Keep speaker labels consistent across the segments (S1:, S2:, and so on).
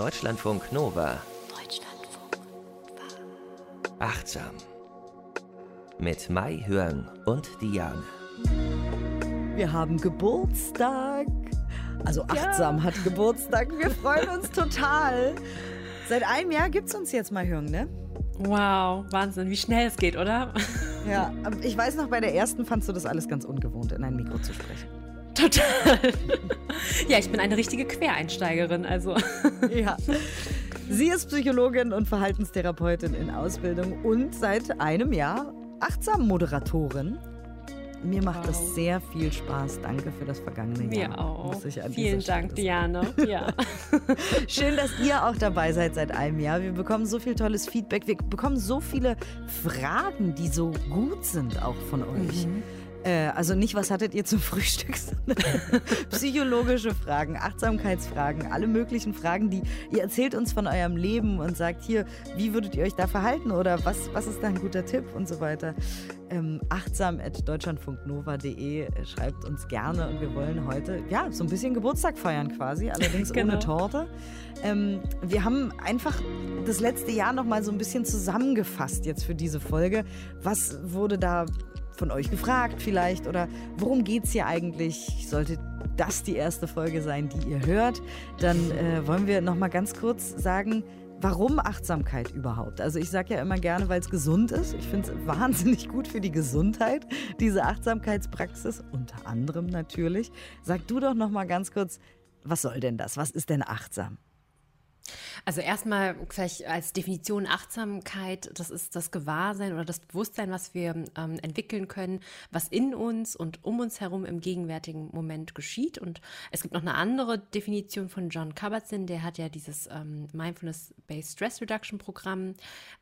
S1: Deutschlandfunk Nova.
S2: Deutschlandfunk Nova.
S1: Achtsam. Mit Mai Hörn und Diane.
S3: Wir haben Geburtstag. Also achtsam ja. hat Geburtstag. Wir freuen uns total. Seit einem Jahr gibt es uns jetzt mal Hörn, ne?
S2: Wow, Wahnsinn, wie schnell es geht, oder?
S3: Ja, ich weiß noch, bei der ersten fandst du das alles ganz ungewohnt, in ein Mikro zu sprechen.
S2: Total. ja, ich bin eine richtige Quereinsteigerin, also.
S3: ja. Sie ist Psychologin und Verhaltenstherapeutin in Ausbildung und seit einem Jahr achtsam Moderatorin. Mir macht wow. das sehr viel Spaß. Danke für das vergangene
S2: Jahr. Mir auch. Vielen Dank, Diane. Ja.
S3: Schön, dass ihr auch dabei seid seit einem Jahr. Wir bekommen so viel tolles Feedback. Wir bekommen so viele Fragen, die so gut sind, auch von euch. Mhm. Äh, also nicht, was hattet ihr zum Frühstück, sondern psychologische Fragen, Achtsamkeitsfragen, alle möglichen Fragen, die ihr erzählt uns von eurem Leben und sagt hier, wie würdet ihr euch da verhalten oder was, was ist da ein guter Tipp und so weiter. Ähm, achtsam.deutschlandfunknova.de äh, schreibt uns gerne und wir wollen heute ja so ein bisschen Geburtstag feiern quasi, allerdings genau. ohne Torte. Ähm, wir haben einfach das letzte Jahr noch mal so ein bisschen zusammengefasst jetzt für diese Folge. Was wurde da von euch gefragt vielleicht oder worum geht es hier eigentlich? Sollte das die erste Folge sein, die ihr hört, dann äh, wollen wir noch mal ganz kurz sagen, Warum Achtsamkeit überhaupt? Also ich sage ja immer gerne, weil es gesund ist. Ich finde es wahnsinnig gut für die Gesundheit, diese Achtsamkeitspraxis, unter anderem natürlich. Sag du doch noch mal ganz kurz, was soll denn das? Was ist denn achtsam?
S2: Also erstmal vielleicht als Definition Achtsamkeit, das ist das Gewahrsein oder das Bewusstsein, was wir ähm, entwickeln können, was in uns und um uns herum im gegenwärtigen Moment geschieht. Und es gibt noch eine andere Definition von John Kabat-Zinn, der hat ja dieses ähm, Mindfulness-Based Stress Reduction Programm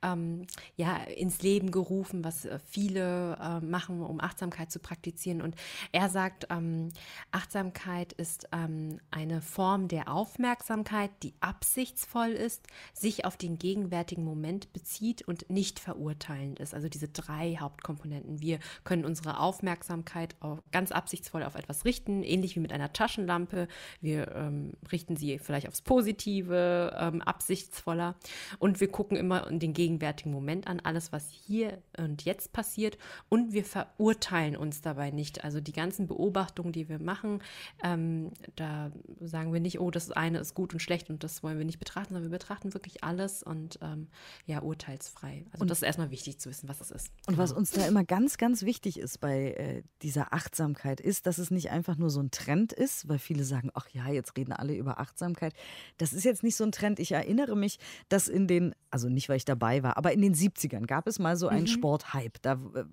S2: ähm, ja ins Leben gerufen, was äh, viele äh, machen, um Achtsamkeit zu praktizieren. Und er sagt, ähm, Achtsamkeit ist ähm, eine Form der Aufmerksamkeit, die absichtsvoll sinnvoll ist, sich auf den gegenwärtigen Moment bezieht und nicht verurteilend ist. Also diese drei Hauptkomponenten. Wir können unsere Aufmerksamkeit ganz absichtsvoll auf etwas richten, ähnlich wie mit einer Taschenlampe. Wir ähm, richten sie vielleicht aufs Positive, ähm, absichtsvoller. Und wir gucken immer den gegenwärtigen Moment an, alles, was hier und jetzt passiert. Und wir verurteilen uns dabei nicht. Also die ganzen Beobachtungen, die wir machen, ähm, da sagen wir nicht, oh, das eine ist gut und schlecht und das wollen wir nicht betrachten, sondern wir betrachten wirklich alles und ähm, ja, urteilsfrei. Also und das ist erstmal wichtig zu wissen, was es ist.
S3: Und was uns da immer ganz, ganz wichtig ist bei äh, dieser Achtsamkeit, ist, dass es nicht einfach nur so ein Trend ist, weil viele sagen, ach ja, jetzt reden alle über Achtsamkeit. Das ist jetzt nicht so ein Trend. Ich erinnere mich, dass in den, also nicht, weil ich dabei war, aber in den 70ern gab es mal so einen mhm. Sporthype. Da äh,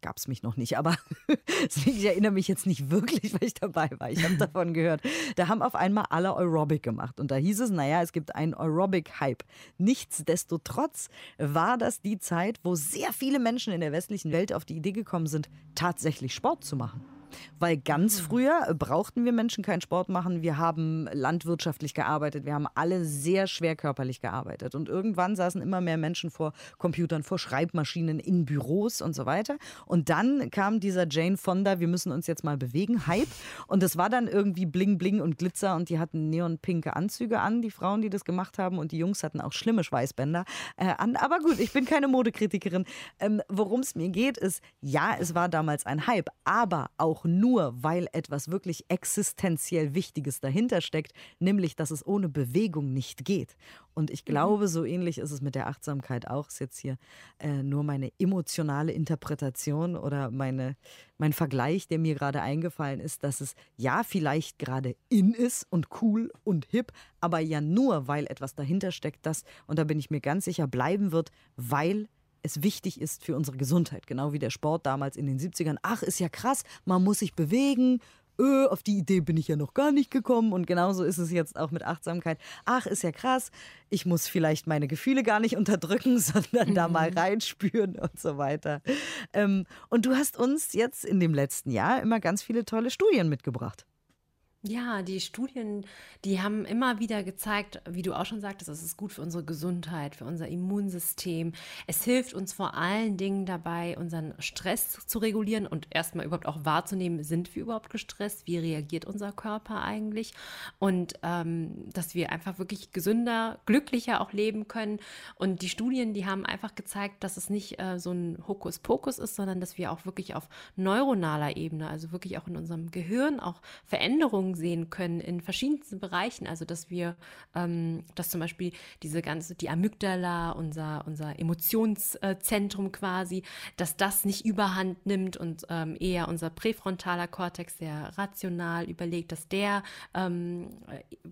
S3: gab es mich noch nicht, aber ich erinnere mich jetzt nicht wirklich, weil ich dabei war. Ich habe davon gehört. Da haben auf einmal alle Aerobic gemacht und da hieß es, naja, es gibt einen Aerobic-Hype. Nichtsdestotrotz war das die Zeit, wo sehr viele Menschen in der westlichen Welt auf die Idee gekommen sind, tatsächlich Sport zu machen. Weil ganz mhm. früher brauchten wir Menschen keinen Sport machen. Wir haben landwirtschaftlich gearbeitet. Wir haben alle sehr schwer körperlich gearbeitet. Und irgendwann saßen immer mehr Menschen vor Computern, vor Schreibmaschinen, in Büros und so weiter. Und dann kam dieser Jane Fonda, wir müssen uns jetzt mal bewegen, Hype. Und das war dann irgendwie Bling Bling und Glitzer und die hatten neonpinke Anzüge an, die Frauen, die das gemacht haben. Und die Jungs hatten auch schlimme Schweißbänder äh, an. Aber gut, ich bin keine Modekritikerin. Ähm, Worum es mir geht, ist, ja, es war damals ein Hype, aber auch auch nur, weil etwas wirklich existenziell Wichtiges dahinter steckt, nämlich, dass es ohne Bewegung nicht geht. Und ich mhm. glaube, so ähnlich ist es mit der Achtsamkeit auch. Ist jetzt hier äh, nur meine emotionale Interpretation oder meine, mein Vergleich, der mir gerade eingefallen ist, dass es ja vielleicht gerade in ist und cool und hip, aber ja nur, weil etwas dahinter steckt, das, und da bin ich mir ganz sicher, bleiben wird, weil es wichtig ist für unsere Gesundheit. Genau wie der Sport damals in den 70ern. Ach, ist ja krass, man muss sich bewegen. Öh, auf die Idee bin ich ja noch gar nicht gekommen. Und genauso ist es jetzt auch mit Achtsamkeit. Ach, ist ja krass, ich muss vielleicht meine Gefühle gar nicht unterdrücken, sondern mhm. da mal mhm. reinspüren und so weiter. Ähm, und du hast uns jetzt in dem letzten Jahr immer ganz viele tolle Studien mitgebracht.
S2: Ja, die Studien, die haben immer wieder gezeigt, wie du auch schon sagtest, es ist gut für unsere Gesundheit, für unser Immunsystem. Es hilft uns vor allen Dingen dabei, unseren Stress zu regulieren und erstmal überhaupt auch wahrzunehmen, sind wir überhaupt gestresst? Wie reagiert unser Körper eigentlich? Und ähm, dass wir einfach wirklich gesünder, glücklicher auch leben können. Und die Studien, die haben einfach gezeigt, dass es nicht äh, so ein Hokuspokus ist, sondern dass wir auch wirklich auf neuronaler Ebene, also wirklich auch in unserem Gehirn auch Veränderungen Veränderungen sehen können in verschiedensten Bereichen. Also dass wir, ähm, dass zum Beispiel diese ganze, die Amygdala, unser, unser Emotionszentrum quasi, dass das nicht überhand nimmt und ähm, eher unser präfrontaler Kortex sehr rational überlegt, dass der ähm,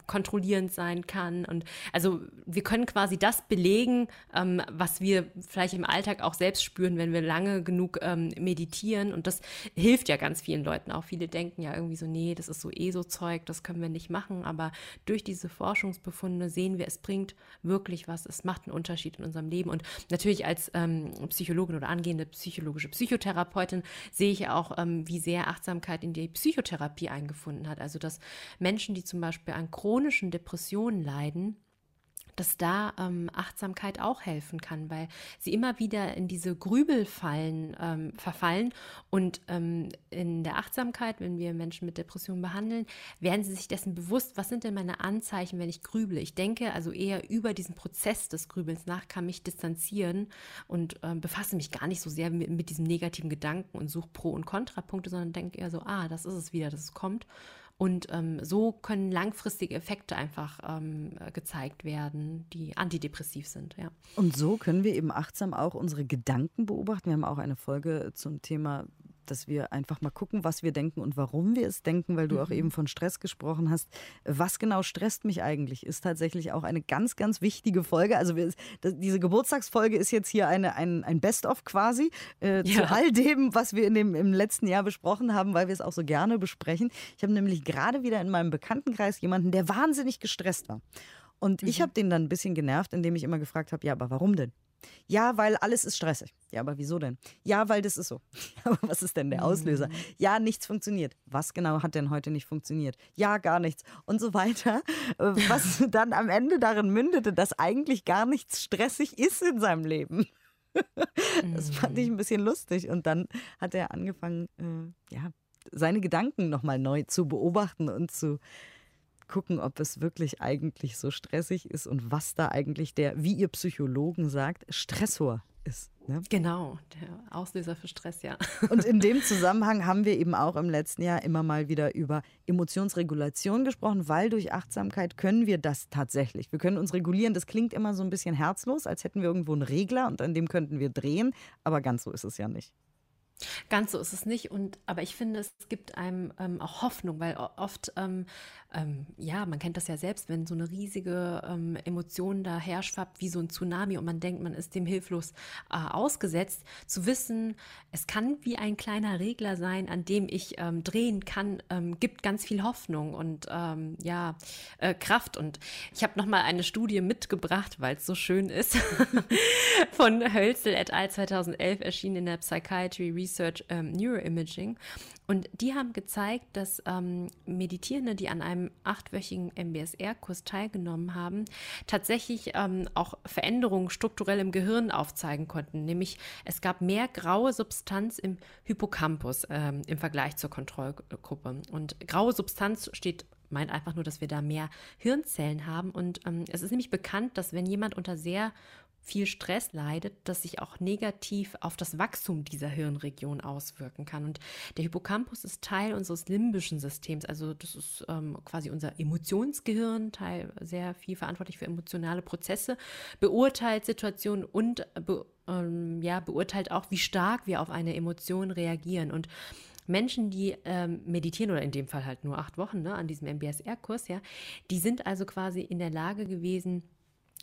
S2: kontrollierend sein kann. Und also wir können quasi das belegen, ähm, was wir vielleicht im Alltag auch selbst spüren, wenn wir lange genug ähm, meditieren. Und das hilft ja ganz vielen Leuten auch. Viele denken ja irgendwie so, nee, das ist so eh so Zeug, das können wir nicht machen. Aber durch diese Forschungsbefunde sehen wir, es bringt wirklich was. Es macht einen Unterschied in unserem Leben. Und natürlich als ähm, Psychologin oder angehende psychologische Psychotherapeutin sehe ich auch, ähm, wie sehr Achtsamkeit in die Psychotherapie eingefunden hat. Also dass Menschen, die zum Beispiel an chronischen Depressionen leiden, dass da ähm, Achtsamkeit auch helfen kann, weil sie immer wieder in diese Grübelfallen ähm, verfallen. Und ähm, in der Achtsamkeit, wenn wir Menschen mit Depressionen behandeln, werden sie sich dessen bewusst, was sind denn meine Anzeichen, wenn ich grüble. Ich denke also eher über diesen Prozess des Grübelns nach, kann mich distanzieren und ähm, befasse mich gar nicht so sehr mit, mit diesem negativen Gedanken und suche Pro- und Kontrapunkte, sondern denke eher so, ah, das ist es wieder, das kommt. Und ähm, so können langfristige Effekte einfach ähm, gezeigt werden, die antidepressiv sind. Ja.
S3: Und so können wir eben achtsam auch unsere Gedanken beobachten. Wir haben auch eine Folge zum Thema dass wir einfach mal gucken, was wir denken und warum wir es denken, weil du mhm. auch eben von Stress gesprochen hast. Was genau stresst mich eigentlich, ist tatsächlich auch eine ganz, ganz wichtige Folge. Also wir, diese Geburtstagsfolge ist jetzt hier eine, ein, ein Best-of quasi äh, ja. zu all dem, was wir in dem, im letzten Jahr besprochen haben, weil wir es auch so gerne besprechen. Ich habe nämlich gerade wieder in meinem Bekanntenkreis jemanden, der wahnsinnig gestresst war. Und mhm. ich habe den dann ein bisschen genervt, indem ich immer gefragt habe, ja, aber warum denn? Ja, weil alles ist stressig. Ja, aber wieso denn? Ja, weil das ist so. Aber was ist denn der Auslöser? Mhm. Ja, nichts funktioniert. Was genau hat denn heute nicht funktioniert? Ja, gar nichts. Und so weiter. Äh, was dann am Ende darin mündete, dass eigentlich gar nichts stressig ist in seinem Leben. Das fand ich mhm. ein bisschen lustig. Und dann hat er angefangen, äh, ja, seine Gedanken nochmal neu zu beobachten und zu gucken, ob es wirklich eigentlich so stressig ist und was da eigentlich der, wie ihr Psychologen sagt, Stressor ist.
S2: Ne? Genau, der Auslöser für Stress, ja.
S3: Und in dem Zusammenhang haben wir eben auch im letzten Jahr immer mal wieder über Emotionsregulation gesprochen, weil durch Achtsamkeit können wir das tatsächlich. Wir können uns regulieren. Das klingt immer so ein bisschen herzlos, als hätten wir irgendwo einen Regler und an dem könnten wir drehen, aber ganz so ist es ja nicht.
S2: Ganz so ist es nicht. Und aber ich finde, es gibt einem ähm, auch Hoffnung, weil oft, ähm, ähm, ja, man kennt das ja selbst, wenn so eine riesige ähm, Emotion da herschwappt wie so ein Tsunami und man denkt, man ist dem hilflos äh, ausgesetzt, zu wissen, es kann wie ein kleiner Regler sein, an dem ich ähm, drehen kann, ähm, gibt ganz viel Hoffnung und ja, äh, Kraft. Und ich habe noch mal eine Studie mitgebracht, weil es so schön ist, von Hölzel et al. 2011 erschienen in der Psychiatry Research Research ähm, Neuroimaging. Und die haben gezeigt, dass ähm, Meditierende, die an einem achtwöchigen MBSR-Kurs teilgenommen haben, tatsächlich ähm, auch Veränderungen strukturell im Gehirn aufzeigen konnten. Nämlich es gab mehr graue Substanz im Hippocampus ähm, im Vergleich zur Kontrollgruppe. Und graue Substanz steht meint einfach nur, dass wir da mehr Hirnzellen haben. Und ähm, es ist nämlich bekannt, dass wenn jemand unter sehr viel Stress leidet, das sich auch negativ auf das Wachstum dieser Hirnregion auswirken kann. Und der Hippocampus ist Teil unseres limbischen Systems, also das ist ähm, quasi unser Emotionsgehirn, Teil sehr viel verantwortlich für emotionale Prozesse, beurteilt Situationen und be, ähm, ja, beurteilt auch, wie stark wir auf eine Emotion reagieren. Und Menschen, die ähm, meditieren oder in dem Fall halt nur acht Wochen ne, an diesem MBSR-Kurs, ja, die sind also quasi in der Lage gewesen,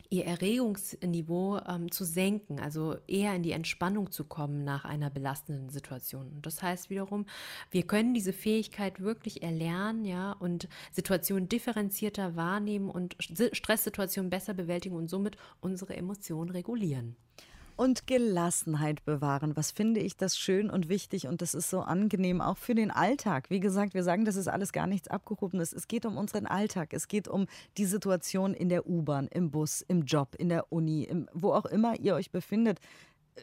S2: ihr Erregungsniveau ähm, zu senken, also eher in die Entspannung zu kommen nach einer belastenden Situation. Und das heißt wiederum, wir können diese Fähigkeit wirklich erlernen, ja, und Situationen differenzierter wahrnehmen und Stresssituationen besser bewältigen und somit unsere Emotionen regulieren.
S3: Und Gelassenheit bewahren. Was finde ich das schön und wichtig und das ist so angenehm auch für den Alltag. Wie gesagt, wir sagen, das ist alles gar nichts Abgehobenes. Es geht um unseren Alltag. Es geht um die Situation in der U-Bahn, im Bus, im Job, in der Uni, im, wo auch immer ihr euch befindet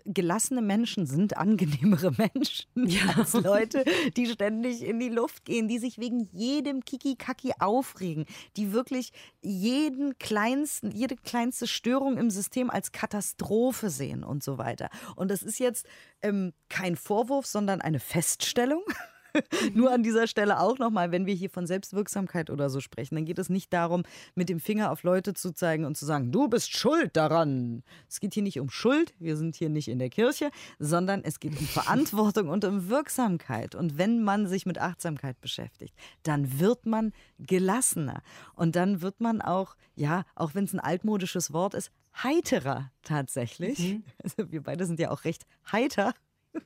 S3: gelassene Menschen sind angenehmere Menschen ja. als Leute, die ständig in die Luft gehen, die sich wegen jedem Kiki-Kaki aufregen, die wirklich jeden kleinsten, jede kleinste Störung im System als Katastrophe sehen und so weiter. Und das ist jetzt ähm, kein Vorwurf, sondern eine Feststellung. Nur an dieser Stelle auch nochmal, wenn wir hier von Selbstwirksamkeit oder so sprechen, dann geht es nicht darum, mit dem Finger auf Leute zu zeigen und zu sagen, du bist schuld daran. Es geht hier nicht um Schuld, wir sind hier nicht in der Kirche, sondern es geht um Verantwortung und um Wirksamkeit. Und wenn man sich mit Achtsamkeit beschäftigt, dann wird man gelassener. Und dann wird man auch, ja, auch wenn es ein altmodisches Wort ist, heiterer tatsächlich. Mhm. Also wir beide sind ja auch recht heiter.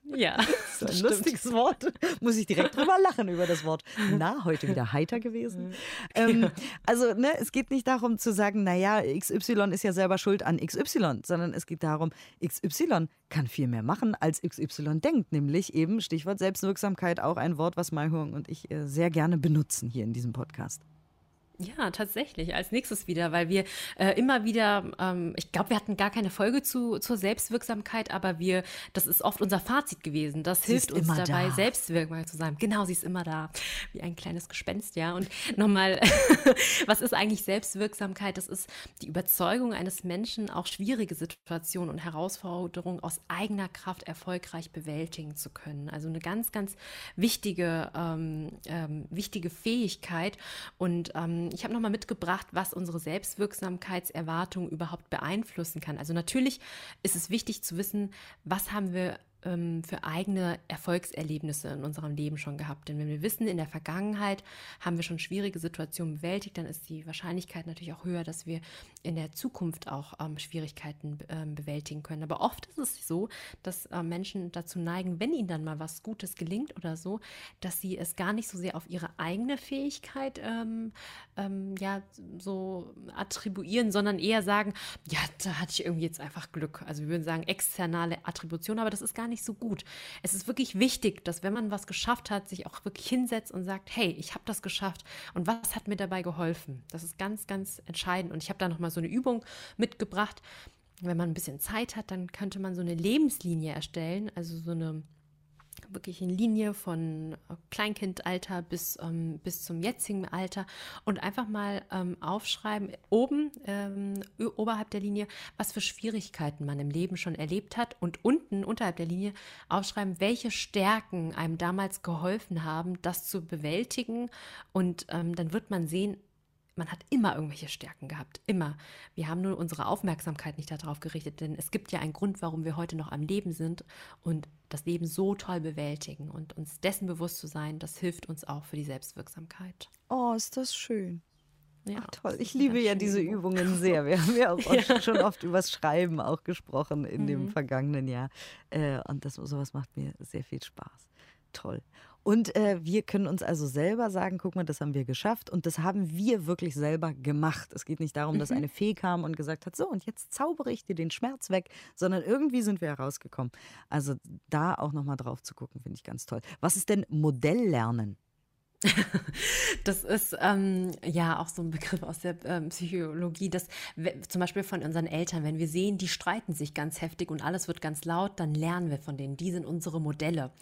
S2: Ja.
S3: Das ist ein lustiges Wort. Muss ich direkt drüber lachen über das Wort. Na, heute wieder heiter gewesen. Ähm, also, ne, es geht nicht darum zu sagen, naja, XY ist ja selber schuld an XY, sondern es geht darum, XY kann viel mehr machen, als XY denkt. Nämlich eben, Stichwort Selbstwirksamkeit, auch ein Wort, was Maihung und ich äh, sehr gerne benutzen hier in diesem Podcast.
S2: Ja, tatsächlich. Als nächstes wieder, weil wir äh, immer wieder, ähm, ich glaube, wir hatten gar keine Folge zu, zur Selbstwirksamkeit, aber wir, das ist oft unser Fazit gewesen. Das sie hilft uns dabei, da. selbstwirksam zu sein. Genau, sie ist immer da, wie ein kleines Gespenst, ja. Und nochmal, was ist eigentlich Selbstwirksamkeit? Das ist die Überzeugung eines Menschen, auch schwierige Situationen und Herausforderungen aus eigener Kraft erfolgreich bewältigen zu können. Also eine ganz, ganz wichtige, ähm, ähm, wichtige Fähigkeit und ähm, ich habe nochmal mitgebracht, was unsere Selbstwirksamkeitserwartung überhaupt beeinflussen kann. Also natürlich ist es wichtig zu wissen, was haben wir ähm, für eigene Erfolgserlebnisse in unserem Leben schon gehabt. Denn wenn wir wissen, in der Vergangenheit haben wir schon schwierige Situationen bewältigt, dann ist die Wahrscheinlichkeit natürlich auch höher, dass wir in der Zukunft auch ähm, Schwierigkeiten ähm, bewältigen können. Aber oft ist es so, dass äh, Menschen dazu neigen, wenn ihnen dann mal was Gutes gelingt oder so, dass sie es gar nicht so sehr auf ihre eigene Fähigkeit ähm, ähm, ja so attribuieren, sondern eher sagen, ja, da hatte ich irgendwie jetzt einfach Glück. Also wir würden sagen externe Attribution, aber das ist gar nicht nicht so gut. Es ist wirklich wichtig, dass wenn man was geschafft hat, sich auch wirklich hinsetzt und sagt, hey, ich habe das geschafft und was hat mir dabei geholfen? Das ist ganz, ganz entscheidend. Und ich habe da noch mal so eine Übung mitgebracht. Wenn man ein bisschen Zeit hat, dann könnte man so eine Lebenslinie erstellen, also so eine wirklich in Linie von Kleinkindalter bis, ähm, bis zum jetzigen Alter und einfach mal ähm, aufschreiben, oben, ähm, oberhalb der Linie, was für Schwierigkeiten man im Leben schon erlebt hat und unten, unterhalb der Linie, aufschreiben, welche Stärken einem damals geholfen haben, das zu bewältigen. Und ähm, dann wird man sehen, man hat immer irgendwelche Stärken gehabt, immer. Wir haben nur unsere Aufmerksamkeit nicht darauf gerichtet, denn es gibt ja einen Grund, warum wir heute noch am Leben sind und das Leben so toll bewältigen und uns dessen bewusst zu sein, das hilft uns auch für die Selbstwirksamkeit.
S3: Oh, ist das schön. Ja, Ach, toll. Ich liebe ja diese Übungen sehr. Wir haben ja auch ja. schon oft übers Schreiben auch gesprochen in mhm. dem vergangenen Jahr. Äh, und das sowas macht mir sehr viel Spaß. Toll. Und äh, wir können uns also selber sagen, guck mal, das haben wir geschafft und das haben wir wirklich selber gemacht. Es geht nicht darum, dass mhm. eine Fee kam und gesagt hat, so und jetzt zaubere ich dir den Schmerz weg, sondern irgendwie sind wir herausgekommen. Also da auch nochmal drauf zu gucken, finde ich ganz toll. Was ist denn Modelllernen?
S2: Das ist ähm, ja auch so ein Begriff aus der ähm, Psychologie, dass zum Beispiel von unseren Eltern, wenn wir sehen, die streiten sich ganz heftig und alles wird ganz laut, dann lernen wir von denen. Die sind unsere Modelle.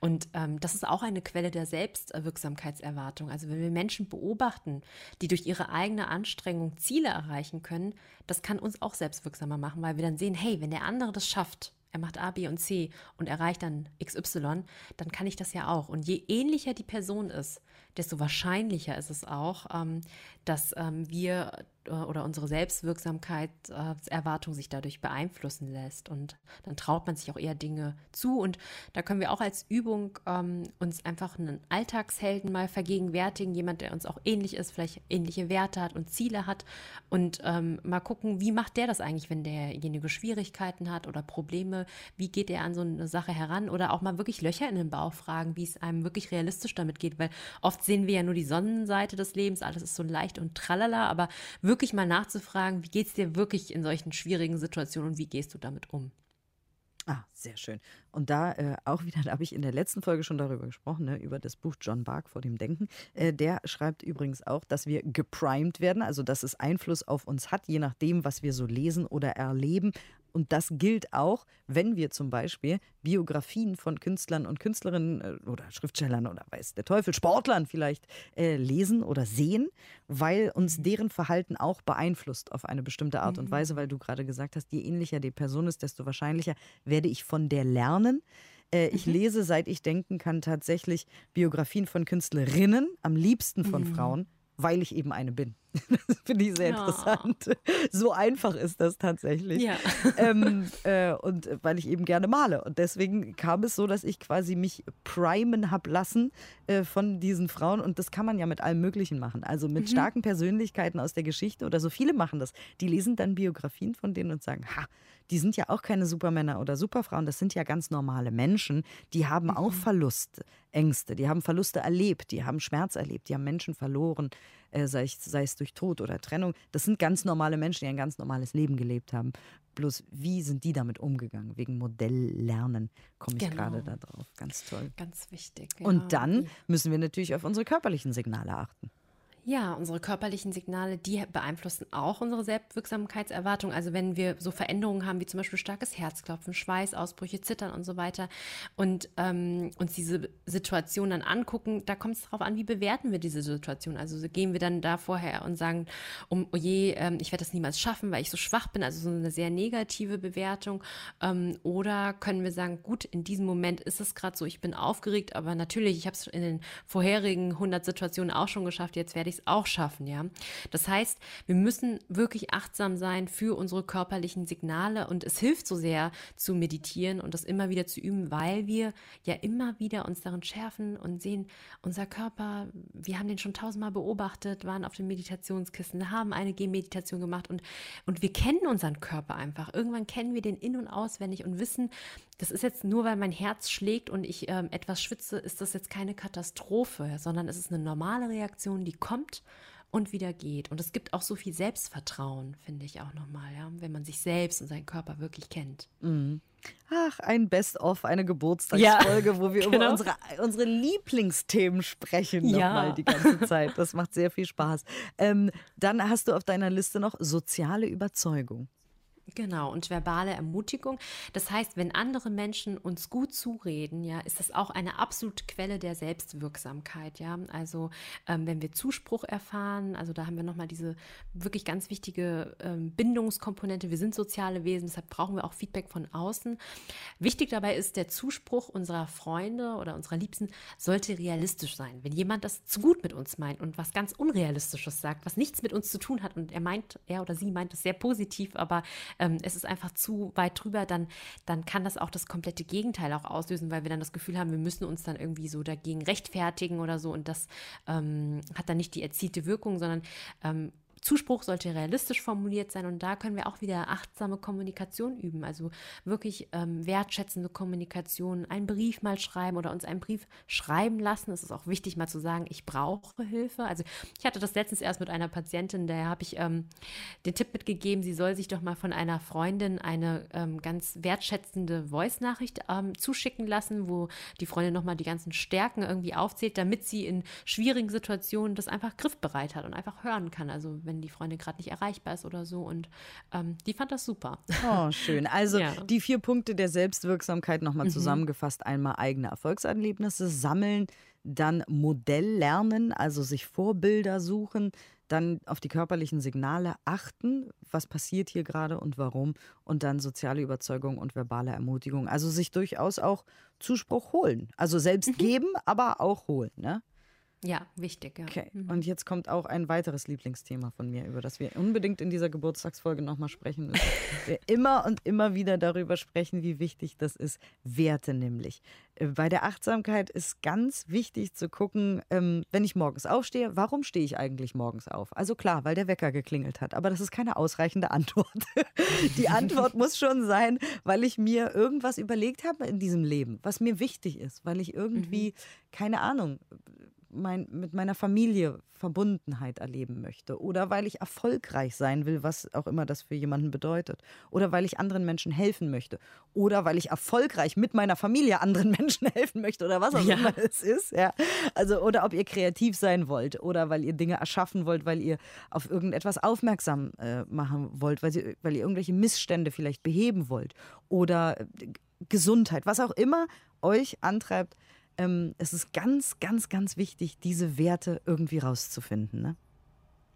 S2: Und ähm, das ist auch eine Quelle der Selbstwirksamkeitserwartung. Also wenn wir Menschen beobachten, die durch ihre eigene Anstrengung Ziele erreichen können, das kann uns auch selbstwirksamer machen, weil wir dann sehen, hey, wenn der andere das schafft, er macht A, B und C und erreicht dann XY, dann kann ich das ja auch. Und je ähnlicher die Person ist, desto wahrscheinlicher ist es auch, ähm, dass ähm, wir äh, oder unsere Selbstwirksamkeitserwartung äh, sich dadurch beeinflussen lässt. Und dann traut man sich auch eher Dinge zu. Und da können wir auch als Übung ähm, uns einfach einen Alltagshelden mal vergegenwärtigen, jemand, der uns auch ähnlich ist, vielleicht ähnliche Werte hat und Ziele hat. Und ähm, mal gucken, wie macht der das eigentlich, wenn derjenige Schwierigkeiten hat oder Probleme? Wie geht er an so eine Sache heran? Oder auch mal wirklich Löcher in den Bauch fragen, wie es einem wirklich realistisch damit geht. Weil oft sehen wir ja nur die Sonnenseite des Lebens, alles ist so leicht und tralala, aber wirklich mal nachzufragen, wie geht es dir wirklich in solchen schwierigen Situationen und wie gehst du damit um?
S3: Ah, sehr schön. Und da äh, auch wieder, da habe ich in der letzten Folge schon darüber gesprochen, ne, über das Buch John Bark vor dem Denken. Äh, der schreibt übrigens auch, dass wir geprimed werden, also dass es Einfluss auf uns hat, je nachdem, was wir so lesen oder erleben. Und das gilt auch, wenn wir zum Beispiel Biografien von Künstlern und Künstlerinnen äh, oder Schriftstellern oder weiß der Teufel, Sportlern vielleicht äh, lesen oder sehen, weil uns deren Verhalten auch beeinflusst auf eine bestimmte Art und mhm. Weise, weil du gerade gesagt hast, je ähnlicher die Person ist, desto wahrscheinlicher werde ich von der lernen. Äh, ich mhm. lese, seit ich denken kann, tatsächlich Biografien von Künstlerinnen, am liebsten von mhm. Frauen, weil ich eben eine bin. Das finde ich sehr interessant. Ja. So einfach ist das tatsächlich. Ja. Ähm, äh, und weil ich eben gerne male. Und deswegen kam es so, dass ich quasi mich primen habe lassen äh, von diesen Frauen. Und das kann man ja mit allem Möglichen machen. Also mit mhm. starken Persönlichkeiten aus der Geschichte oder so viele machen das. Die lesen dann Biografien von denen und sagen, ha, die sind ja auch keine Supermänner oder Superfrauen, das sind ja ganz normale Menschen, die haben auch mhm. Verlustängste, die haben Verluste erlebt, die haben Schmerz erlebt, die haben Menschen verloren, äh, sei, es, sei es durch Tod oder Trennung. Das sind ganz normale Menschen, die ein ganz normales Leben gelebt haben. Bloß, wie sind die damit umgegangen? Wegen Modelllernen komme ich genau. gerade da drauf. Ganz toll.
S2: Ganz wichtig.
S3: Ja. Und dann müssen wir natürlich auf unsere körperlichen Signale achten.
S2: Ja, unsere körperlichen Signale, die beeinflussen auch unsere Selbstwirksamkeitserwartung. Also wenn wir so Veränderungen haben wie zum Beispiel starkes Herzklopfen, Schweißausbrüche, Zittern und so weiter und ähm, uns diese Situation dann angucken, da kommt es darauf an, wie bewerten wir diese Situation. Also gehen wir dann da vorher und sagen, um, oh je, ähm, ich werde das niemals schaffen, weil ich so schwach bin, also so eine sehr negative Bewertung. Ähm, oder können wir sagen, gut, in diesem Moment ist es gerade so, ich bin aufgeregt, aber natürlich, ich habe es in den vorherigen 100 Situationen auch schon geschafft, jetzt werde ich es auch schaffen, ja. Das heißt, wir müssen wirklich achtsam sein für unsere körperlichen Signale und es hilft so sehr zu meditieren und das immer wieder zu üben, weil wir ja immer wieder uns darin schärfen und sehen, unser Körper, wir haben den schon tausendmal beobachtet, waren auf dem Meditationskissen, haben eine Gehmeditation gemacht und, und wir kennen unseren Körper einfach. Irgendwann kennen wir den in- und auswendig und wissen, das ist jetzt nur, weil mein Herz schlägt und ich ähm, etwas schwitze, ist das jetzt keine Katastrophe, sondern es ist eine normale Reaktion, die kommt und wieder geht. Und es gibt auch so viel Selbstvertrauen, finde ich auch nochmal, ja, wenn man sich selbst und seinen Körper wirklich kennt.
S3: Mhm. Ach, ein Best-of, eine Geburtstagsfolge, ja, wo wir genau. über unsere, unsere Lieblingsthemen sprechen ja. nochmal die ganze Zeit. Das macht sehr viel Spaß. Ähm, dann hast du auf deiner Liste noch soziale Überzeugung.
S2: Genau, und verbale Ermutigung. Das heißt, wenn andere Menschen uns gut zureden, ja, ist das auch eine absolute Quelle der Selbstwirksamkeit, ja. Also ähm, wenn wir Zuspruch erfahren, also da haben wir nochmal diese wirklich ganz wichtige ähm, Bindungskomponente. Wir sind soziale Wesen, deshalb brauchen wir auch Feedback von außen. Wichtig dabei ist, der Zuspruch unserer Freunde oder unserer Liebsten sollte realistisch sein. Wenn jemand das zu gut mit uns meint und was ganz Unrealistisches sagt, was nichts mit uns zu tun hat und er meint, er oder sie meint es sehr positiv, aber ähm, es ist einfach zu weit drüber, dann, dann kann das auch das komplette Gegenteil auch auslösen, weil wir dann das Gefühl haben, wir müssen uns dann irgendwie so dagegen rechtfertigen oder so und das ähm, hat dann nicht die erzielte Wirkung, sondern ähm, Zuspruch sollte realistisch formuliert sein und da können wir auch wieder achtsame Kommunikation üben, also wirklich ähm, wertschätzende Kommunikation, einen Brief mal schreiben oder uns einen Brief schreiben lassen. Es ist auch wichtig mal zu sagen, ich brauche Hilfe. Also ich hatte das letztens erst mit einer Patientin, der habe ich ähm, den Tipp mitgegeben, sie soll sich doch mal von einer Freundin eine ähm, ganz wertschätzende Voice-Nachricht ähm, zuschicken lassen, wo die Freundin nochmal die ganzen Stärken irgendwie aufzählt, damit sie in schwierigen Situationen das einfach griffbereit hat und einfach hören kann. Also wenn die Freundin gerade nicht erreichbar ist oder so. Und ähm, die fand das super.
S3: Oh, schön. Also ja. die vier Punkte der Selbstwirksamkeit nochmal mhm. zusammengefasst. Einmal eigene Erfolgserlebnisse sammeln, dann Modell lernen, also sich Vorbilder suchen, dann auf die körperlichen Signale achten, was passiert hier gerade und warum, und dann soziale Überzeugung und verbale Ermutigung. Also sich durchaus auch Zuspruch holen. Also selbst mhm. geben, aber auch holen. Ne?
S2: Ja, wichtig, ja.
S3: Okay. Mhm. Und jetzt kommt auch ein weiteres Lieblingsthema von mir, über das wir unbedingt in dieser Geburtstagsfolge nochmal sprechen müssen. wir immer und immer wieder darüber sprechen, wie wichtig das ist. Werte nämlich. Äh, bei der Achtsamkeit ist ganz wichtig zu gucken, ähm, wenn ich morgens aufstehe, warum stehe ich eigentlich morgens auf? Also klar, weil der Wecker geklingelt hat, aber das ist keine ausreichende Antwort. Die Antwort muss schon sein, weil ich mir irgendwas überlegt habe in diesem Leben, was mir wichtig ist, weil ich irgendwie, mhm. keine Ahnung, mein, mit meiner Familie Verbundenheit erleben möchte oder weil ich erfolgreich sein will, was auch immer das für jemanden bedeutet oder weil ich anderen Menschen helfen möchte oder weil ich erfolgreich mit meiner Familie anderen Menschen helfen möchte oder was auch ja. immer es ist. Ja. Also oder ob ihr kreativ sein wollt oder weil ihr Dinge erschaffen wollt, weil ihr auf irgendetwas aufmerksam äh, machen wollt, weil, sie, weil ihr irgendwelche Missstände vielleicht beheben wollt oder äh, Gesundheit, was auch immer euch antreibt, ähm, es ist ganz, ganz, ganz wichtig, diese Werte irgendwie rauszufinden. Ne?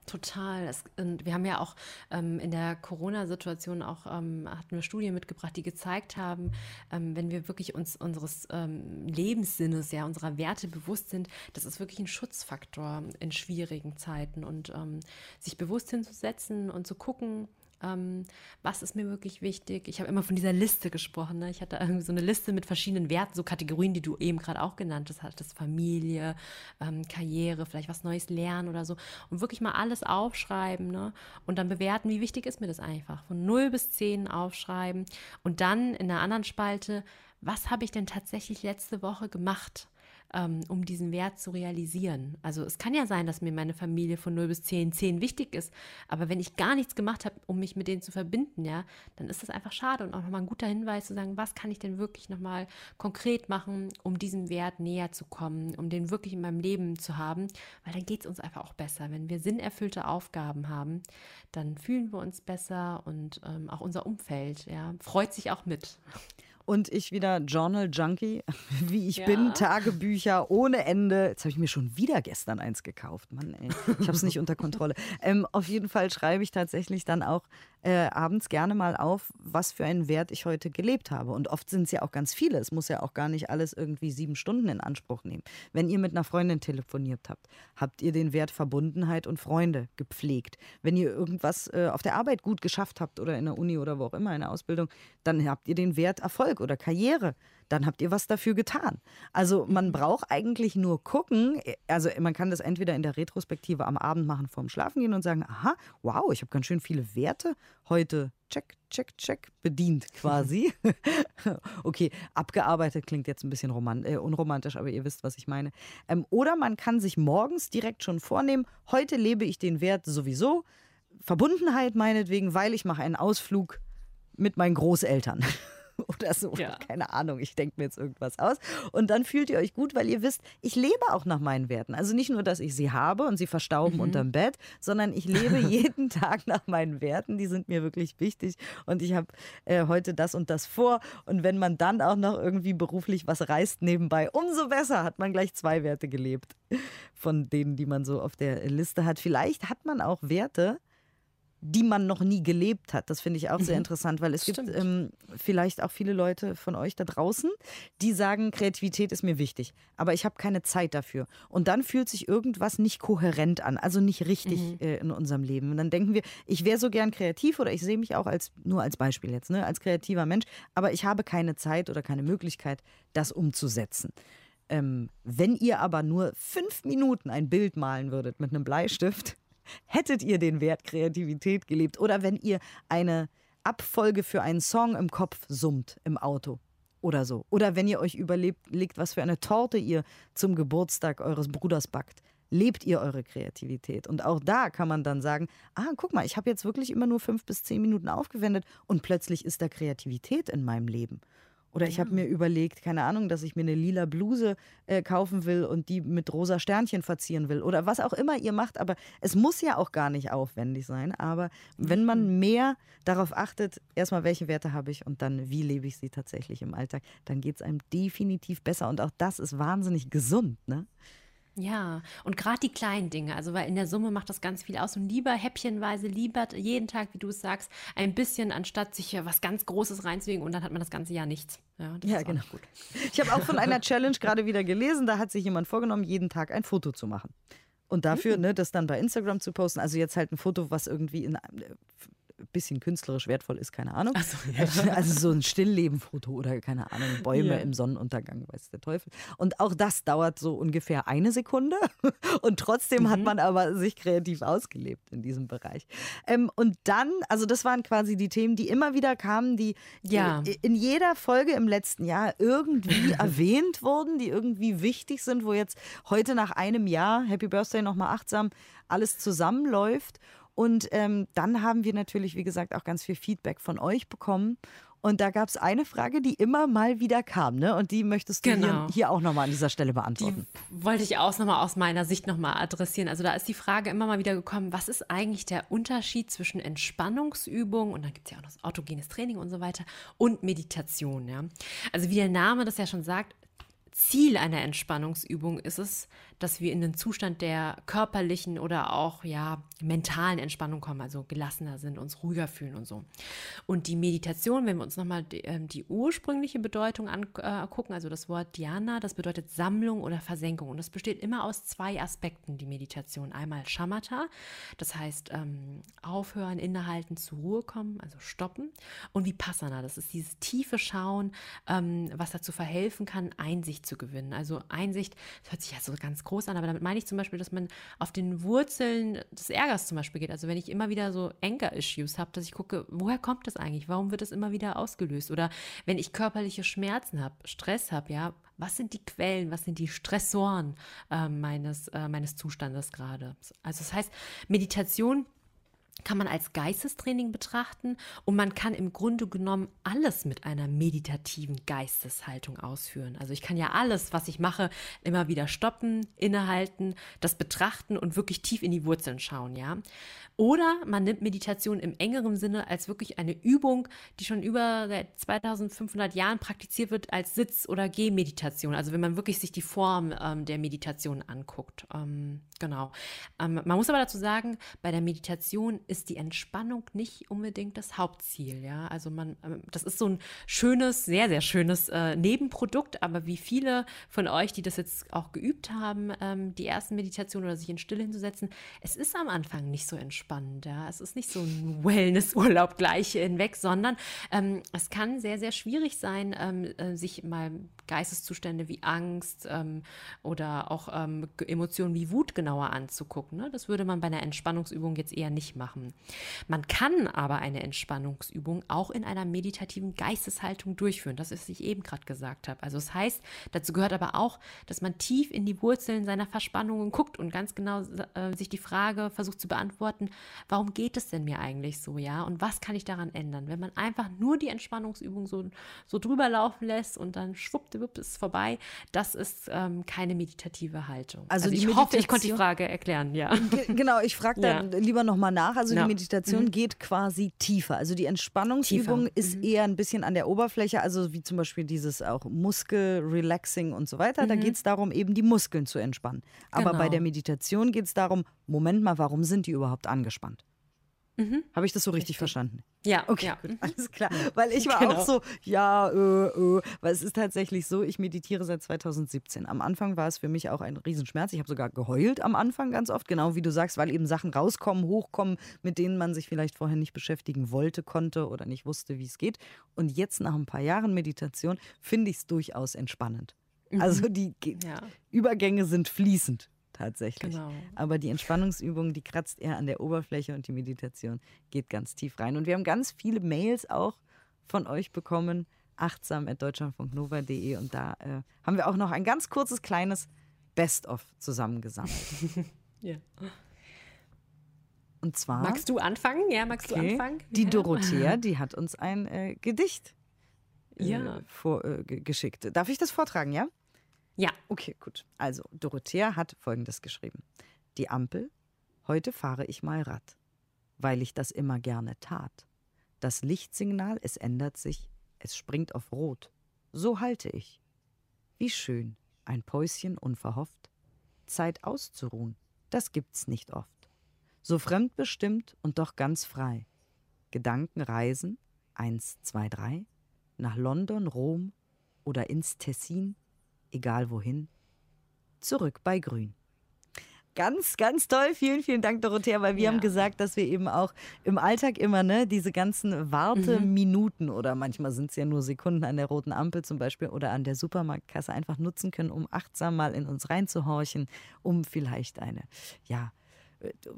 S2: Total. Es, und wir haben ja auch ähm, in der Corona-Situation auch ähm, hatten wir Studien mitgebracht, die gezeigt haben, ähm, wenn wir wirklich uns unseres ähm, Lebenssinnes, ja, unserer Werte bewusst sind, das ist wirklich ein Schutzfaktor in schwierigen Zeiten und ähm, sich bewusst hinzusetzen und zu gucken, ähm, was ist mir wirklich wichtig. Ich habe immer von dieser Liste gesprochen. Ne? Ich hatte irgendwie so eine Liste mit verschiedenen Werten, so Kategorien, die du eben gerade auch genannt hast. Hattest Familie, ähm, Karriere, vielleicht was Neues lernen oder so. Und wirklich mal alles aufschreiben ne? und dann bewerten, wie wichtig ist mir das einfach. Von 0 bis 10 aufschreiben und dann in der anderen Spalte, was habe ich denn tatsächlich letzte Woche gemacht? Ähm, um diesen Wert zu realisieren. Also es kann ja sein, dass mir meine Familie von 0 bis 10, 10 wichtig ist, aber wenn ich gar nichts gemacht habe, um mich mit denen zu verbinden, ja, dann ist das einfach schade und auch nochmal ein guter Hinweis zu sagen, was kann ich denn wirklich nochmal konkret machen, um diesem Wert näher zu kommen, um den wirklich in meinem Leben zu haben, weil dann geht es uns einfach auch besser. Wenn wir sinnerfüllte Aufgaben haben, dann fühlen wir uns besser und ähm, auch unser Umfeld ja, freut sich auch mit.
S3: Und ich wieder Journal Junkie, wie ich ja. bin, Tagebücher ohne Ende. Jetzt habe ich mir schon wieder gestern eins gekauft. Mann, ey, ich habe es nicht unter Kontrolle. Ähm, auf jeden Fall schreibe ich tatsächlich dann auch äh, abends gerne mal auf, was für einen Wert ich heute gelebt habe. Und oft sind es ja auch ganz viele. Es muss ja auch gar nicht alles irgendwie sieben Stunden in Anspruch nehmen. Wenn ihr mit einer Freundin telefoniert habt, habt ihr den Wert Verbundenheit und Freunde gepflegt. Wenn ihr irgendwas äh, auf der Arbeit gut geschafft habt oder in der Uni oder wo auch immer in der Ausbildung, dann habt ihr den Wert Erfolg oder Karriere dann habt ihr was dafür getan. Also man braucht eigentlich nur gucken, also man kann das entweder in der Retrospektive am Abend machen vorm Schlafengehen und sagen, aha, wow, ich habe ganz schön viele Werte heute check, check, check bedient quasi. okay, abgearbeitet klingt jetzt ein bisschen äh, unromantisch, aber ihr wisst, was ich meine. Ähm, oder man kann sich morgens direkt schon vornehmen, heute lebe ich den Wert sowieso. Verbundenheit meinetwegen, weil ich mache einen Ausflug mit meinen Großeltern. oder so. Ja. Keine Ahnung, ich denke mir jetzt irgendwas aus. Und dann fühlt ihr euch gut, weil ihr wisst, ich lebe auch nach meinen Werten. Also nicht nur, dass ich sie habe und sie verstauben mhm. unterm Bett, sondern ich lebe jeden Tag nach meinen Werten. Die sind mir wirklich wichtig. Und ich habe äh, heute das und das vor. Und wenn man dann auch noch irgendwie beruflich was reißt nebenbei, umso besser hat man gleich zwei Werte gelebt von denen, die man so auf der Liste hat. Vielleicht hat man auch Werte, die man noch nie gelebt hat. Das finde ich auch sehr mhm. interessant, weil es Stimmt. gibt ähm, vielleicht auch viele Leute von euch da draußen, die sagen, Kreativität ist mir wichtig, aber ich habe keine Zeit dafür. Und dann fühlt sich irgendwas nicht kohärent an, also nicht richtig mhm. äh, in unserem Leben. Und dann denken wir, ich wäre so gern kreativ oder ich sehe mich auch als, nur als Beispiel jetzt, ne, als kreativer Mensch, aber ich habe keine Zeit oder keine Möglichkeit, das umzusetzen. Ähm, wenn ihr aber nur fünf Minuten ein Bild malen würdet mit einem Bleistift, Hättet ihr den Wert Kreativität gelebt oder wenn ihr eine Abfolge für einen Song im Kopf summt im Auto oder so. Oder wenn ihr euch überlegt, was für eine Torte ihr zum Geburtstag eures Bruders backt. Lebt ihr eure Kreativität? Und auch da kann man dann sagen, ah, guck mal, ich habe jetzt wirklich immer nur fünf bis zehn Minuten aufgewendet und plötzlich ist da Kreativität in meinem Leben. Oder ich habe mir überlegt, keine Ahnung, dass ich mir eine lila Bluse äh, kaufen will und die mit rosa Sternchen verzieren will. Oder was auch immer ihr macht. Aber es muss ja auch gar nicht aufwendig sein. Aber wenn man mhm. mehr darauf achtet, erstmal, welche Werte habe ich und dann, wie lebe ich sie tatsächlich im Alltag, dann geht es einem definitiv besser. Und auch das ist wahnsinnig gesund. Ne?
S2: Ja, und gerade die kleinen Dinge, also weil in der Summe macht das ganz viel aus und lieber häppchenweise, lieber jeden Tag, wie du es sagst, ein bisschen, anstatt sich was ganz Großes reinzulegen und dann hat man das ganze Jahr nichts.
S3: Ja, ja genau. Gut. Ich habe auch von einer Challenge gerade wieder gelesen, da hat sich jemand vorgenommen, jeden Tag ein Foto zu machen. Und dafür, mhm. ne, das dann bei Instagram zu posten, also jetzt halt ein Foto, was irgendwie in bisschen künstlerisch wertvoll ist, keine Ahnung.
S2: So, ja.
S3: Also so ein Stilllebenfoto oder keine Ahnung, Bäume
S2: Ja.
S3: im Sonnenuntergang, weiß der Teufel. Und auch das dauert so ungefähr eine Sekunde. Und trotzdem
S2: Mhm.
S3: hat man aber sich kreativ ausgelebt in diesem Bereich. Ähm, und dann, also das waren quasi die Themen, die immer wieder kamen, die
S2: Ja.
S3: in jeder Folge im letzten Jahr irgendwie erwähnt wurden, die irgendwie wichtig sind, wo jetzt heute nach einem Jahr, Happy Birthday nochmal achtsam, alles zusammenläuft. Und ähm, dann haben wir natürlich, wie gesagt, auch ganz viel Feedback von euch bekommen. Und da gab es eine Frage, die immer mal wieder kam, ne? Und die möchtest du hier,
S2: Genau.
S3: hier auch nochmal an dieser Stelle
S2: Die
S3: beantworten.
S2: wollte ich auch nochmal aus meiner Sicht nochmal adressieren. Also da ist die Frage immer mal wieder gekommen, was ist eigentlich der Unterschied zwischen Entspannungsübung und dann gibt es ja auch noch das autogenes Training und so weiter und Meditation, ja. Also wie der Name das ja schon sagt, Ziel einer Entspannungsübung ist es, dass wir in den Zustand der körperlichen oder auch ja mentalen Entspannung kommen, also gelassener sind, uns ruhiger fühlen und so. Und die Meditation, wenn wir uns nochmal die, ähm, die ursprüngliche Bedeutung angucken, also das Wort Dhyana, das bedeutet Sammlung oder Versenkung. Und das besteht immer aus zwei Aspekten, die Meditation. Einmal Shamatha, das heißt ähm, aufhören, innehalten, zur Ruhe kommen, also stoppen. Und Vipassana, das ist dieses tiefe Schauen, ähm, was dazu verhelfen kann, Einsicht zu gewinnen. Also Einsicht, das hört sich ja so ganz groß an, aber damit meine ich zum Beispiel, dass man auf den Wurzeln des Ärgers zum Beispiel geht. Also wenn ich immer wieder so Anger-Issues habe, dass ich gucke, woher kommt das eigentlich? Warum wird das immer wieder ausgelöst? Oder wenn ich körperliche Schmerzen habe, Stress habe, ja, was sind die Quellen, was sind die Stressoren äh, meines, äh, meines Zustandes gerade? Also das heißt, Meditation kann man als Geistestraining betrachten und man kann im Grunde genommen alles mit einer meditativen Geisteshaltung ausführen. Also ich kann ja alles, was ich mache, immer wieder stoppen, innehalten, das betrachten und wirklich tief in die Wurzeln schauen, ja. Oder man nimmt Meditation im engeren Sinne als wirklich eine Übung, die schon über seit 2500 Jahren praktiziert wird als Sitz- oder Gehmeditation. Also wenn man wirklich sich die Form ähm, der Meditation anguckt. Ähm, genau. Ähm, man muss aber dazu sagen, bei der Meditation ist die Entspannung nicht unbedingt das Hauptziel. Ja, also man, ähm, das ist so ein schönes, sehr, sehr schönes äh, Nebenprodukt. Aber wie viele von euch, die das jetzt auch geübt haben, ähm, die ersten Meditationen oder sich in Stille hinzusetzen, es ist am Anfang nicht so entspannend. Ja, es ist nicht so ein Wellnessurlaub gleich hinweg, sondern ähm, es kann sehr, sehr schwierig sein, ähm, äh, sich mal Geisteszustände wie Angst ähm, oder auch ähm, Emotionen wie Wut genauer anzugucken. Ne? Das würde man bei einer Entspannungsübung jetzt eher nicht machen. Man kann aber eine Entspannungsübung auch in einer meditativen Geisteshaltung durchführen. Das ist, was ich eben gerade gesagt habe. Also das heißt, dazu gehört aber auch, dass man tief in die Wurzeln seiner Verspannungen guckt und ganz genau äh, sich die Frage versucht zu beantworten, warum geht es denn mir eigentlich so, ja? Und was kann ich daran ändern? Wenn man einfach nur die Entspannungsübung so, so drüber laufen lässt und dann schwuppdiwupp ist es vorbei, das ist ähm, keine meditative Haltung.
S3: Also die
S2: ich hoffe, ich konnte die Frage erklären, ja.
S3: Ge- Genau, ich frage da
S2: Ja.
S3: lieber nochmal nach. Also
S2: Ja.
S3: die Meditation geht quasi tiefer. Also die Entspannungsübung
S2: Tiefer.
S3: ist eher ein bisschen an der Oberfläche, also wie zum Beispiel dieses auch Muskel-Relaxing und so weiter. Da geht es darum, eben die Muskeln zu entspannen. Aber bei
S2: Genau.
S3: der Meditation geht es darum, Moment mal, warum sind die überhaupt angespannt? Habe ich das so richtig, verstanden?
S2: Ja,
S3: Okay,
S2: ja.
S3: gut, alles klar. Weil ich war
S2: Genau.
S3: auch so, ja, äh, äh, weil es ist tatsächlich so, ich meditiere seit 2017. Am Anfang war es für mich auch ein Riesenschmerz. Ich habe sogar geheult am Anfang ganz oft, genau wie du sagst, weil eben Sachen rauskommen, hochkommen, mit denen man sich vielleicht vorher nicht beschäftigen wollte, konnte oder nicht wusste, wie es geht. Und jetzt nach ein paar Jahren Meditation finde ich es durchaus entspannend. Also die Ge-
S2: Ja.
S3: Übergänge sind fließend tatsächlich.
S2: Genau.
S3: Aber die Entspannungsübung, die kratzt eher an der Oberfläche und die Meditation geht ganz tief rein. Und wir haben ganz viele Mails auch von euch bekommen, achtsam.deutschlandfunknova.de und da äh, haben wir auch noch ein ganz kurzes kleines Best-of zusammengesammelt.
S2: Ja.
S3: Und zwar
S2: Magst du anfangen? Ja, magst du
S3: okay,
S2: anfangen?
S3: die
S2: ja.
S3: Dorothea, die hat uns ein äh, Gedicht äh,
S2: Ja.
S3: vor, äh, ge- geschickt. Darf ich das vortragen, ja?
S2: Ja.
S3: Okay, gut. Also, Dorothea hat Folgendes geschrieben. Die Ampel, heute fahre ich mal Rad, weil ich das immer gerne tat. Das Lichtsignal, es ändert sich, es springt auf Rot. So halte ich. Wie schön, ein Päuschen unverhofft. Zeit auszuruhen, das gibt's nicht oft. So fremdbestimmt und doch ganz frei. Gedanken reisen, eins, zwei, drei, nach London, Rom oder ins Tessin, egal wohin, zurück bei Grün. Ganz, ganz toll. Vielen, vielen Dank, Dorothea, weil wir ja. haben gesagt, dass wir eben auch im Alltag immer ne, diese ganzen Warteminuten mhm. oder manchmal sind es ja nur Sekunden an der roten Ampel zum Beispiel oder an der Supermarktkasse einfach nutzen können, um achtsam mal in uns reinzuhorchen, um vielleicht eine, ja,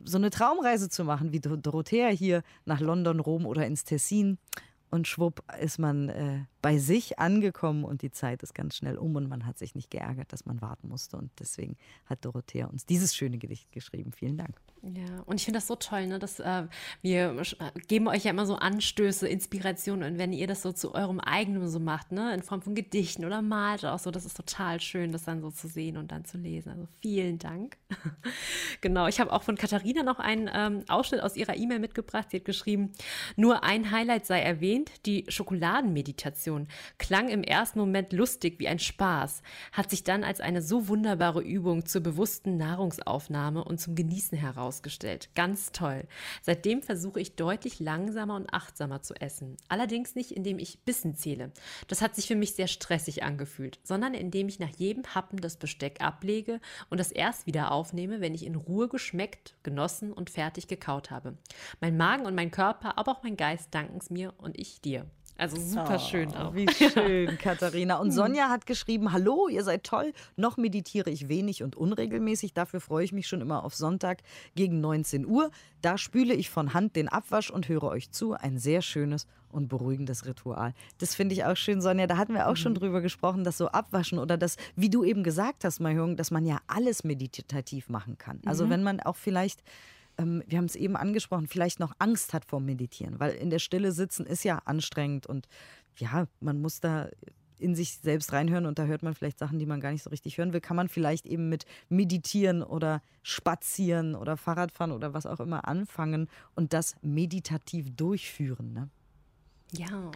S3: so eine Traumreise zu machen, wie Dorothea hier nach London, Rom oder ins Tessin. Und schwupp ist man äh, bei sich angekommen und die Zeit ist ganz schnell um und man hat sich nicht geärgert, dass man warten musste. Und deswegen hat Dorothea uns dieses schöne Gedicht geschrieben. Vielen Dank.
S2: Ja, und ich finde das so toll, ne, dass äh, wir äh, geben euch ja immer so Anstöße, Inspirationen und wenn ihr das so zu eurem eigenen so macht, ne, in Form von Gedichten oder malt auch so, das ist total schön, das dann so zu sehen und dann zu lesen. Also vielen Dank. genau, ich habe auch von Katharina noch einen ähm, Ausschnitt aus ihrer E-Mail mitgebracht. Sie hat geschrieben, nur ein Highlight sei erwähnt, die Schokoladenmeditation klang im ersten Moment lustig wie ein Spaß, hat sich dann als eine so wunderbare Übung zur bewussten Nahrungsaufnahme und zum Genießen herausgestellt. Ganz toll. Seitdem versuche ich deutlich langsamer und achtsamer zu essen. Allerdings nicht, indem ich Bissen zähle. Das hat sich für mich sehr stressig angefühlt, sondern indem ich nach jedem Happen das Besteck ablege und das erst wieder aufnehme, wenn ich in Ruhe geschmeckt, genossen und fertig gekaut habe. Mein Magen und mein Körper, aber auch mein Geist danken es mir und ich dir. Also super oh, schön auch.
S3: Wie schön, Katharina. Und hm. Sonja hat geschrieben: Hallo, ihr seid toll. Noch meditiere ich wenig und unregelmäßig. Dafür freue ich mich schon immer auf Sonntag gegen 19 Uhr. Da spüle ich von Hand den Abwasch und höre euch zu. Ein sehr schönes und beruhigendes Ritual. Das finde ich auch schön, Sonja. Da hatten wir auch mhm. schon drüber gesprochen, dass so Abwaschen oder das, wie du eben gesagt hast, Mahjong, dass man ja alles meditativ machen kann. Also mhm. wenn man auch vielleicht ähm, wir haben es eben angesprochen, vielleicht noch Angst hat vor Meditieren, weil in der Stille sitzen ist ja anstrengend und ja, man muss da in sich selbst reinhören und da hört man vielleicht Sachen, die man gar nicht so richtig hören will, kann man vielleicht eben mit Meditieren oder Spazieren oder Fahrradfahren oder was auch immer anfangen und das meditativ durchführen. Ne?
S2: Ja, ja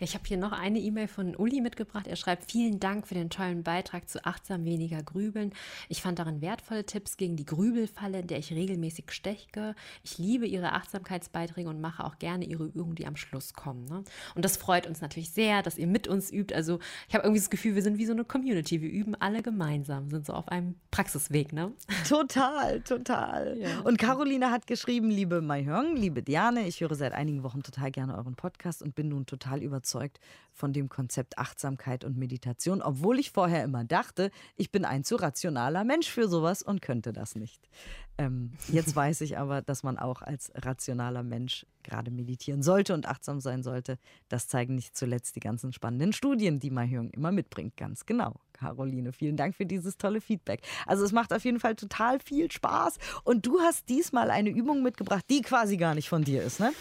S2: ich habe hier noch eine E-Mail von Uli mitgebracht. Er schreibt, vielen Dank für den tollen Beitrag zu achtsam weniger Grübeln. Ich fand darin wertvolle Tipps gegen die Grübelfalle, in der ich regelmäßig steche. Ich liebe Ihre Achtsamkeitsbeiträge und mache auch gerne Ihre Übungen, die am Schluss kommen. Ne? Und das freut uns natürlich sehr, dass ihr mit uns übt. Also ich habe irgendwie das Gefühl, wir sind wie so eine Community. Wir üben alle gemeinsam, sind so auf einem Praxisweg. Ne?
S3: Total, total. Ja. Und Caroline hat geschrieben, liebe Mai Hyung, liebe Diane, ich höre seit einigen Wochen total gerne euren Podcast und bin nun total überzeugt von dem Konzept Achtsamkeit und Meditation, obwohl ich vorher immer dachte, ich bin ein zu rationaler Mensch für sowas und könnte das nicht. Ähm, jetzt weiß ich aber, dass man auch als rationaler Mensch gerade meditieren sollte und achtsam sein sollte. Das zeigen nicht zuletzt die ganzen spannenden Studien, die Mahjong immer mitbringt. Ganz genau. Caroline, vielen Dank für dieses tolle Feedback. Also es macht auf jeden Fall total viel Spaß. Und du hast diesmal eine Übung mitgebracht, die quasi gar nicht von dir ist, ne?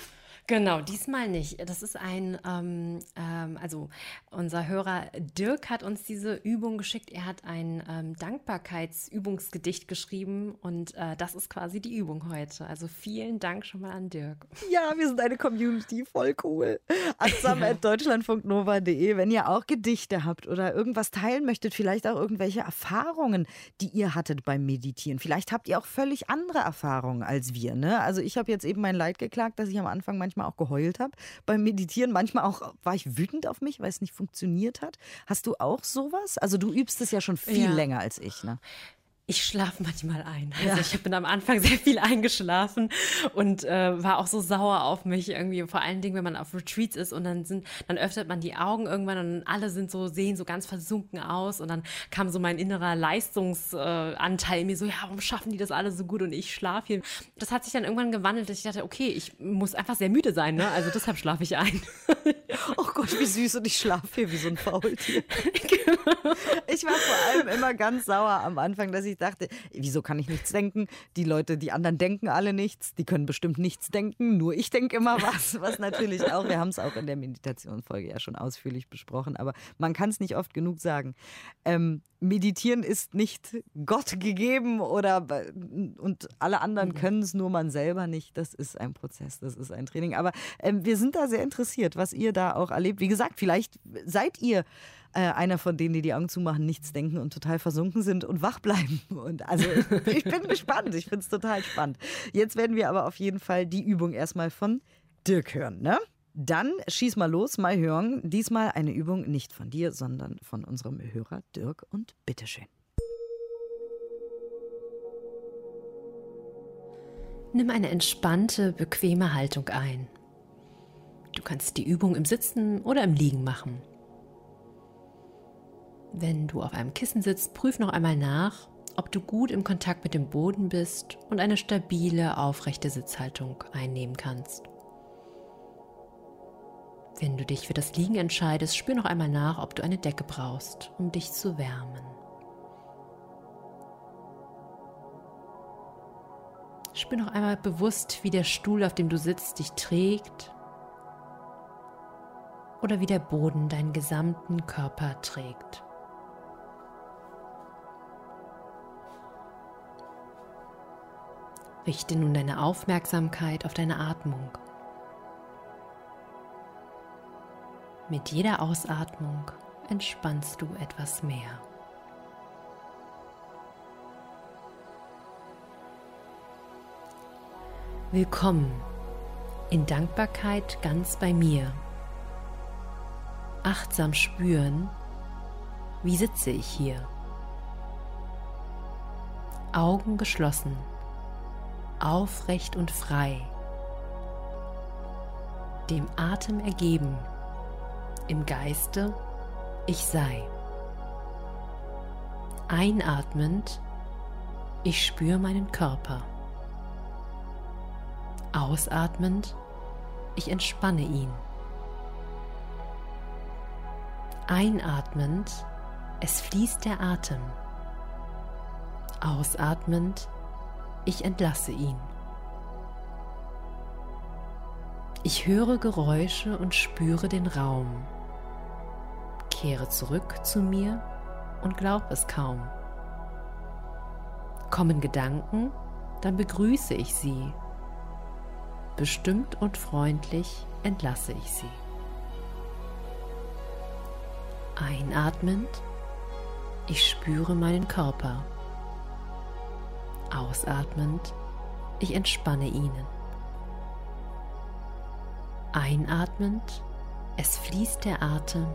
S2: Genau, diesmal nicht. Das ist ein, ähm, ähm, also unser Hörer Dirk hat uns diese Übung geschickt. Er hat ein ähm, Dankbarkeitsübungsgedicht geschrieben und äh, das ist quasi die Übung heute. Also vielen Dank schon mal an Dirk.
S3: Ja, wir sind eine Community, voll cool. Achtsam.deutschlandfunknova.de, wenn ihr auch Gedichte habt oder irgendwas teilen möchtet, vielleicht auch irgendwelche Erfahrungen, die ihr hattet beim Meditieren. Vielleicht habt ihr auch völlig andere Erfahrungen als wir. Ne? Also ich habe jetzt eben mein Leid geklagt, dass ich am Anfang manchmal manchmal auch geheult habe beim Meditieren. Manchmal auch war ich wütend auf mich, weil es nicht funktioniert hat. Hast du auch sowas? Also du übst es ja schon viel ja. länger als ich, ne?
S2: Ich schlafe manchmal ein. Also ja. ich bin am Anfang sehr viel eingeschlafen und äh, war auch so sauer auf mich irgendwie. Vor allen Dingen, wenn man auf Retreats ist und dann sind, dann öffnet man die Augen irgendwann und alle sind so, sehen so ganz versunken aus und dann kam so mein innerer Leistungsanteil äh, mir so, ja, warum schaffen die das alle so gut und ich schlafe hier. Das hat sich dann irgendwann gewandelt, dass ich dachte, okay, ich muss einfach sehr müde sein, ne? Also deshalb schlafe ich ein.
S3: oh Gott, wie süß und ich schlafe hier wie so ein Faultier. genau. Ich war vor allem immer ganz sauer am Anfang, dass ich dachte, wieso kann ich nichts denken? Die Leute, die anderen denken alle nichts, die können bestimmt nichts denken, nur ich denke immer was, was natürlich auch, wir haben es auch in der Meditationsfolge ja schon ausführlich besprochen, aber man kann es nicht oft genug sagen. Ähm, Meditieren ist nicht Gott gegeben oder und alle anderen mhm. können es, nur man selber nicht. Das ist ein Prozess, das ist ein Training. Aber ähm, wir sind da sehr interessiert, was ihr da auch erlebt. Wie gesagt, vielleicht seid ihr äh, einer von denen, die die Augen zumachen, nichts denken und total versunken sind und wach bleiben. Und also ich bin gespannt. Ich finde es total spannend. Jetzt werden wir aber auf jeden Fall die Übung erstmal von Dirk hören, ne? Dann schieß mal los, mal hören. Diesmal eine Übung nicht von dir, sondern von unserem Hörer Dirk und bitteschön.
S2: Nimm eine entspannte, bequeme Haltung ein. Du kannst die Übung im Sitzen oder im Liegen machen. Wenn du auf einem Kissen sitzt, prüf noch einmal nach, ob du gut im Kontakt mit dem Boden bist und eine stabile, aufrechte Sitzhaltung einnehmen kannst. Wenn du dich für das Liegen entscheidest, spür noch einmal nach, ob du eine Decke brauchst, um dich zu wärmen. Spür noch einmal bewusst, wie der Stuhl, auf dem du sitzt, dich trägt oder wie der Boden deinen gesamten Körper trägt. Richte nun deine Aufmerksamkeit auf deine Atmung. Mit jeder Ausatmung entspannst du etwas mehr. Willkommen in Dankbarkeit ganz bei mir. Achtsam spüren, wie sitze ich hier. Augen geschlossen aufrecht und frei, dem Atem ergeben, im Geiste ich sei. Einatmend, ich spüre meinen Körper. Ausatmend, ich entspanne ihn. Einatmend, es fließt der Atem. Ausatmend, ich entlasse ihn. Ich höre Geräusche und spüre den Raum. Kehre zurück zu mir und glaub es kaum. Kommen Gedanken, dann begrüße ich sie. Bestimmt und freundlich entlasse ich sie. Einatmend, ich spüre meinen Körper. Ausatmend, ich entspanne ihnen. Einatmend, es fließt der Atem.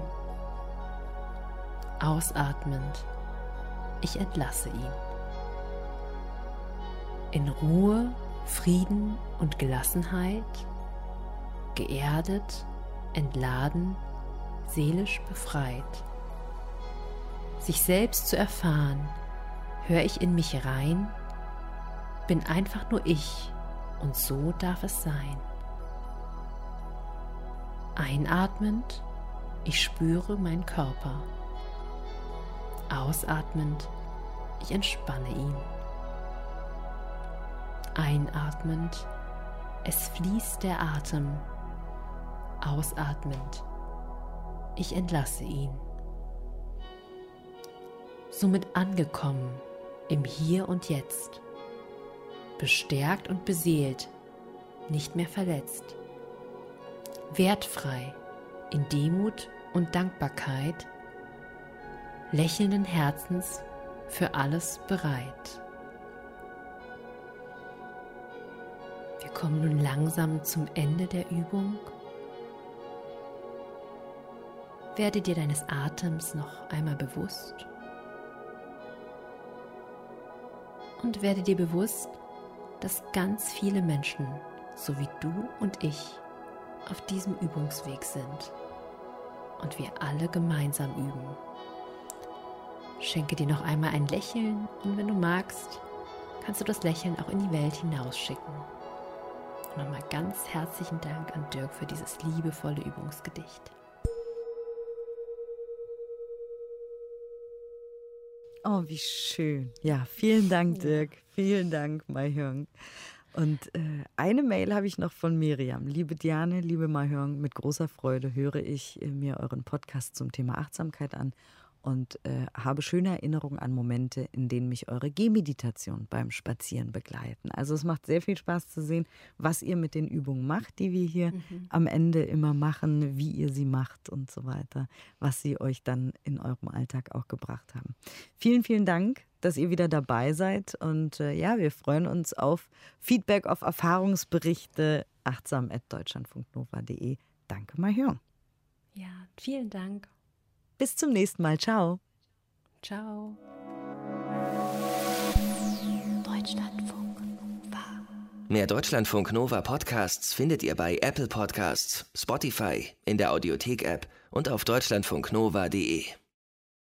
S2: Ausatmend, ich entlasse ihn. In Ruhe, Frieden und Gelassenheit, geerdet, entladen, seelisch befreit. Sich selbst zu erfahren, höre ich in mich rein bin einfach nur ich und so darf es sein. Einatmend, ich spüre meinen Körper. Ausatmend, ich entspanne ihn. Einatmend, es fließt der Atem. Ausatmend, ich entlasse ihn. Somit angekommen im Hier und Jetzt bestärkt und beseelt, nicht mehr verletzt. Wertfrei, in Demut und Dankbarkeit, lächelnden Herzens für alles bereit. Wir kommen nun langsam zum Ende der Übung. Werde dir deines Atems noch einmal bewusst und werde dir bewusst, dass ganz viele Menschen, so wie du und ich, auf diesem Übungsweg sind und wir alle gemeinsam üben. Schenke dir noch einmal ein Lächeln und wenn du magst, kannst du das Lächeln auch in die Welt hinausschicken. Nochmal ganz herzlichen Dank an Dirk für dieses liebevolle Übungsgedicht.
S3: Oh, wie schön. Ja, vielen Dank, Dirk. Vielen Dank, Mai Hyung. Und äh, eine Mail habe ich noch von Miriam. Liebe Diane, liebe Mai Hyung, mit großer Freude höre ich äh, mir euren Podcast zum Thema Achtsamkeit an und äh, habe schöne Erinnerungen an Momente, in denen mich eure Gehmeditation beim Spazieren begleiten. Also es macht sehr viel Spaß zu sehen, was ihr mit den Übungen macht, die wir hier mhm. am Ende immer machen, wie ihr sie macht und so weiter, was sie euch dann in eurem Alltag auch gebracht haben. Vielen, vielen Dank, dass ihr wieder dabei seid und äh, ja, wir freuen uns auf Feedback, auf Erfahrungsberichte achtsam.deutschlandfunknova.de. Danke, Mahjong.
S2: Ja, vielen Dank.
S3: Bis zum nächsten Mal. Ciao.
S2: Ciao. Deutschlandfunk.
S1: Mehr Deutschlandfunk Nova Podcasts findet ihr bei Apple Podcasts, Spotify, in der Audiothek-App und auf deutschlandfunknova.de.